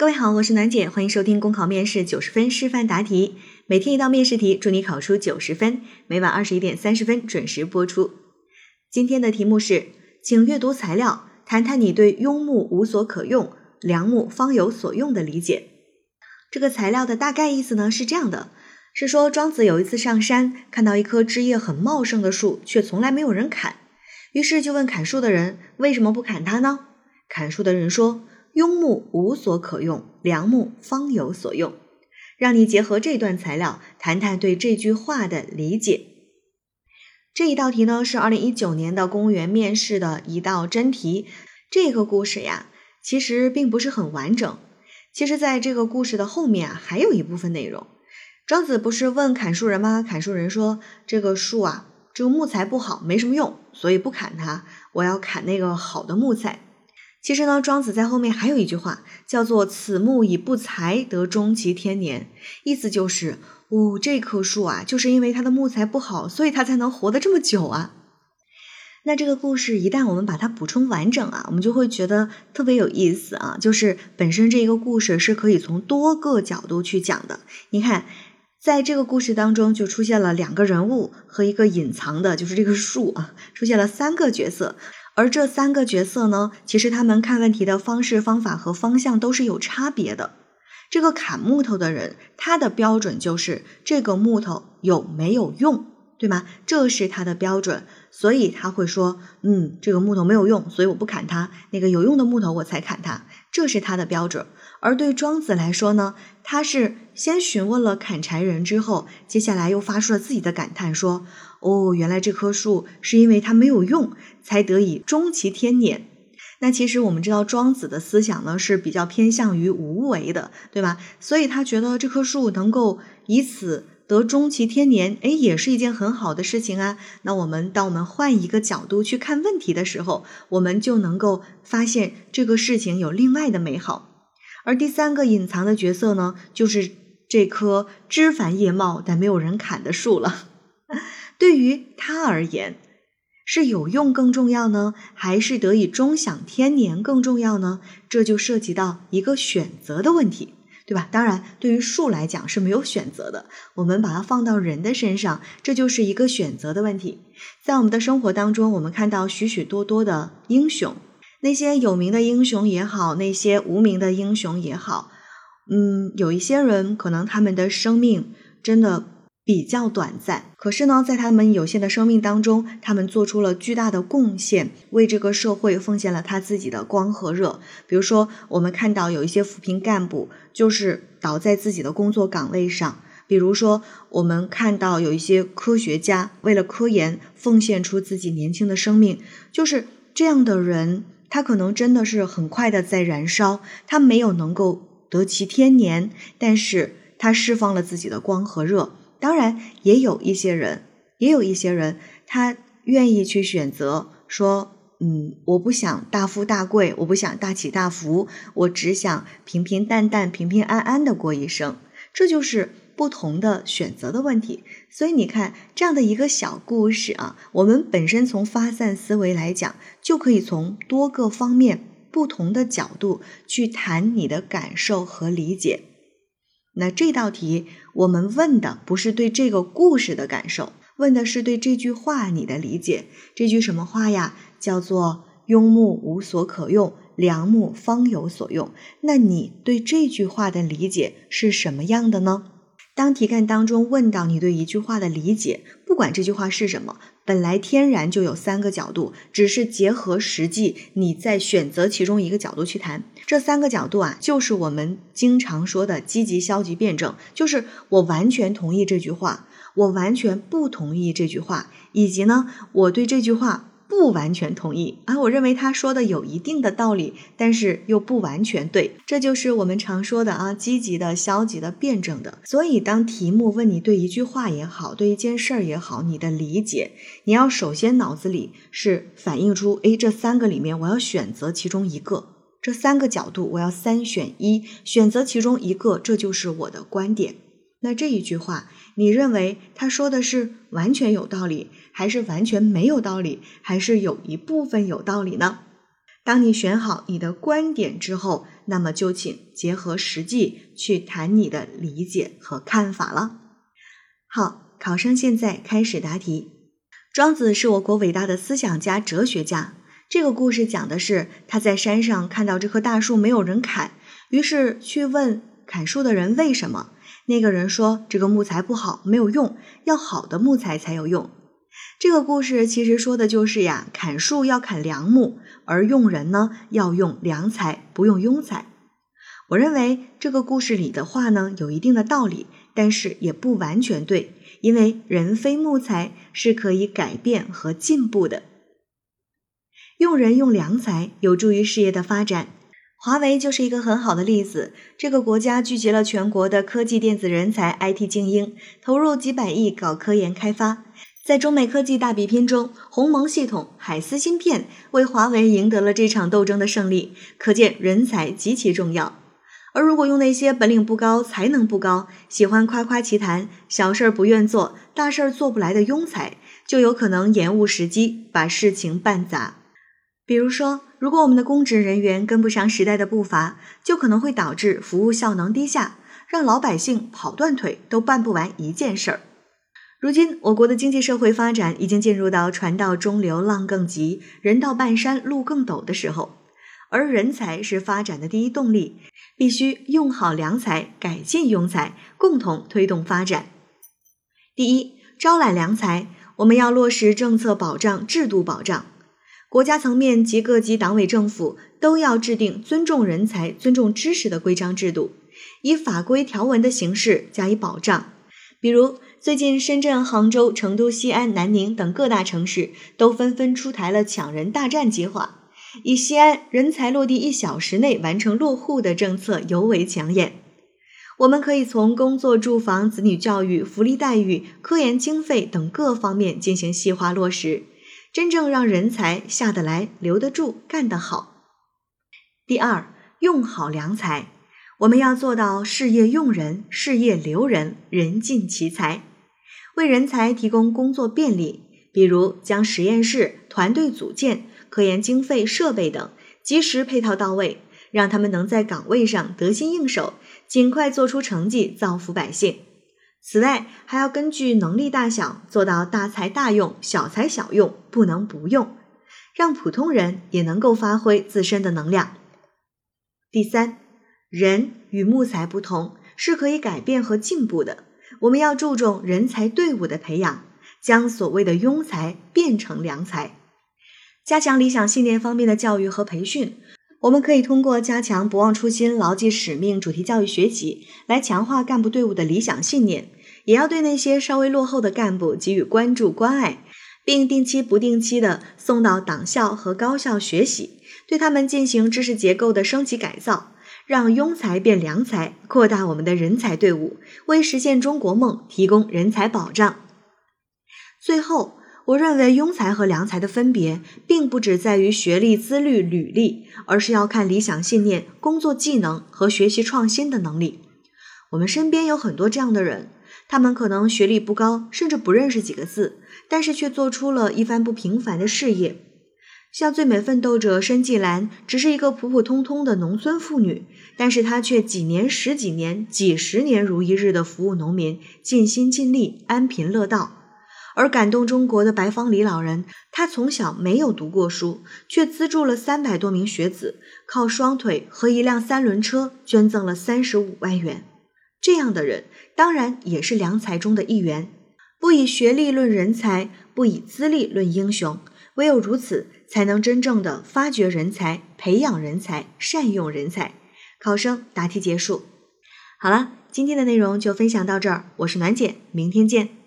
各位好，我是暖姐，欢迎收听公考面试九十分示范答题，每天一道面试题，祝你考出九十分。每晚二十一点三十分准时播出。今天的题目是，请阅读材料，谈谈你对“庸木无所可用，良木方有所用”的理解。这个材料的大概意思呢是这样的，是说庄子有一次上山，看到一棵枝叶很茂盛的树，却从来没有人砍，于是就问砍树的人为什么不砍它呢？砍树的人说。庸木无所可用，良木方有所用。让你结合这段材料，谈谈对这句话的理解。这一道题呢，是二零一九年的公务员面试的一道真题。这个故事呀，其实并不是很完整。其实，在这个故事的后面啊，还有一部分内容。庄子不是问砍树人吗？砍树人说：“这个树啊，这个木材不好，没什么用，所以不砍它。我要砍那个好的木材。”其实呢，庄子在后面还有一句话，叫做“此木以不材得终其天年”，意思就是，哦，这棵树啊，就是因为它的木材不好，所以它才能活得这么久啊。那这个故事一旦我们把它补充完整啊，我们就会觉得特别有意思啊。就是本身这一个故事是可以从多个角度去讲的。你看，在这个故事当中，就出现了两个人物和一个隐藏的，就是这个树啊，出现了三个角色。而这三个角色呢，其实他们看问题的方式、方法和方向都是有差别的。这个砍木头的人，他的标准就是这个木头有没有用，对吗？这是他的标准，所以他会说，嗯，这个木头没有用，所以我不砍它。那个有用的木头我才砍它，这是他的标准。而对庄子来说呢，他是先询问了砍柴人之后，接下来又发出了自己的感叹，说。哦，原来这棵树是因为它没有用，才得以终其天年。那其实我们知道，庄子的思想呢是比较偏向于无为的，对吧？所以他觉得这棵树能够以此得终其天年，哎，也是一件很好的事情啊。那我们当我们换一个角度去看问题的时候，我们就能够发现这个事情有另外的美好。而第三个隐藏的角色呢，就是这棵枝繁叶茂但没有人砍的树了。对于他而言，是有用更重要呢，还是得以终享天年更重要呢？这就涉及到一个选择的问题，对吧？当然，对于树来讲是没有选择的。我们把它放到人的身上，这就是一个选择的问题。在我们的生活当中，我们看到许许多多的英雄，那些有名的英雄也好，那些无名的英雄也好，嗯，有一些人可能他们的生命真的。比较短暂，可是呢，在他们有限的生命当中，他们做出了巨大的贡献，为这个社会奉献了他自己的光和热。比如说，我们看到有一些扶贫干部就是倒在自己的工作岗位上；比如说，我们看到有一些科学家为了科研奉献出自己年轻的生命，就是这样的人，他可能真的是很快的在燃烧，他没有能够得其天年，但是他释放了自己的光和热。当然，也有一些人，也有一些人，他愿意去选择说，嗯，我不想大富大贵，我不想大起大伏，我只想平平淡淡、平平安安的过一生。这就是不同的选择的问题。所以你看，这样的一个小故事啊，我们本身从发散思维来讲，就可以从多个方面、不同的角度去谈你的感受和理解。那这道题我们问的不是对这个故事的感受，问的是对这句话你的理解。这句什么话呀？叫做“庸木无所可用，良木方有所用”。那你对这句话的理解是什么样的呢？当题干当中问到你对一句话的理解，不管这句话是什么。本来天然就有三个角度，只是结合实际，你再选择其中一个角度去谈。这三个角度啊，就是我们经常说的积极、消极辩证，就是我完全同意这句话，我完全不同意这句话，以及呢，我对这句话。不完全同意啊，我认为他说的有一定的道理，但是又不完全对，这就是我们常说的啊，积极的、消极的、辩证的。所以，当题目问你对一句话也好，对一件事儿也好，你的理解，你要首先脑子里是反映出，哎，这三个里面我要选择其中一个，这三个角度我要三选一，选择其中一个，这就是我的观点。那这一句话，你认为他说的是完全有道理，还是完全没有道理，还是有一部分有道理呢？当你选好你的观点之后，那么就请结合实际去谈你的理解和看法了。好，考生现在开始答题。庄子是我国伟大的思想家、哲学家。这个故事讲的是他在山上看到这棵大树没有人砍，于是去问砍树的人为什么。那个人说：“这个木材不好，没有用，要好的木材才有用。”这个故事其实说的就是呀，砍树要砍良木，而用人呢要用良才，不用庸才。我认为这个故事里的话呢有一定的道理，但是也不完全对。因为人非木材是可以改变和进步的，用人用良才有助于事业的发展。华为就是一个很好的例子。这个国家聚集了全国的科技电子人才、IT 精英，投入几百亿搞科研开发。在中美科技大比拼中，鸿蒙系统、海思芯片为华为赢得了这场斗争的胜利。可见人才极其重要。而如果用那些本领不高、才能不高、喜欢夸夸其谈、小事儿不愿做、大事儿做不来的庸才，就有可能延误时机，把事情办砸。比如说，如果我们的公职人员跟不上时代的步伐，就可能会导致服务效能低下，让老百姓跑断腿都办不完一件事儿。如今，我国的经济社会发展已经进入到船到中流浪更急，人到半山路更陡的时候。而人才是发展的第一动力，必须用好良才，改进庸才，共同推动发展。第一，招揽良才，我们要落实政策保障、制度保障，国家层面及各级党委政府都要制定尊重人才、尊重知识的规章制度，以法规条文的形式加以保障。比如，最近深圳、杭州、成都、西安、南宁等各大城市都纷纷出台了抢人大战计划。以西安人才落地一小时内完成落户的政策尤为抢眼。我们可以从工作、住房、子女教育、福利待遇、科研经费等各方面进行细化落实，真正让人才下得来、留得住、干得好。第二，用好良才，我们要做到事业用人、事业留人、人尽其才，为人才提供工作便利，比如将实验室、团队组建。科研经费、设备等及时配套到位，让他们能在岗位上得心应手，尽快做出成绩，造福百姓。此外，还要根据能力大小做到大材大用、小材小用，不能不用，让普通人也能够发挥自身的能量。第三，人与木材不同，是可以改变和进步的。我们要注重人才队伍的培养，将所谓的庸才变成良才。加强理想信念方面的教育和培训，我们可以通过加强不忘初心、牢记使命主题教育学习，来强化干部队伍的理想信念。也要对那些稍微落后的干部给予关注关爱，并定期不定期的送到党校和高校学习，对他们进行知识结构的升级改造，让庸才变良才，扩大我们的人才队伍，为实现中国梦提供人才保障。最后。我认为庸才和良才的分别，并不只在于学历、资历、履历，而是要看理想信念、工作技能和学习创新的能力。我们身边有很多这样的人，他们可能学历不高，甚至不认识几个字，但是却做出了一番不平凡的事业。像最美奋斗者申纪兰，只是一个普普通通的农村妇女，但是她却几年、十几年、几十年如一日的服务农民，尽心尽力，安贫乐道。而感动中国的白方李老人，他从小没有读过书，却资助了三百多名学子，靠双腿和一辆三轮车捐赠了三十五万元。这样的人当然也是良才中的一员。不以学历论人才，不以资历论英雄，唯有如此，才能真正的发掘人才、培养人才、善用人才。考生答题结束。好了，今天的内容就分享到这儿，我是暖姐，明天见。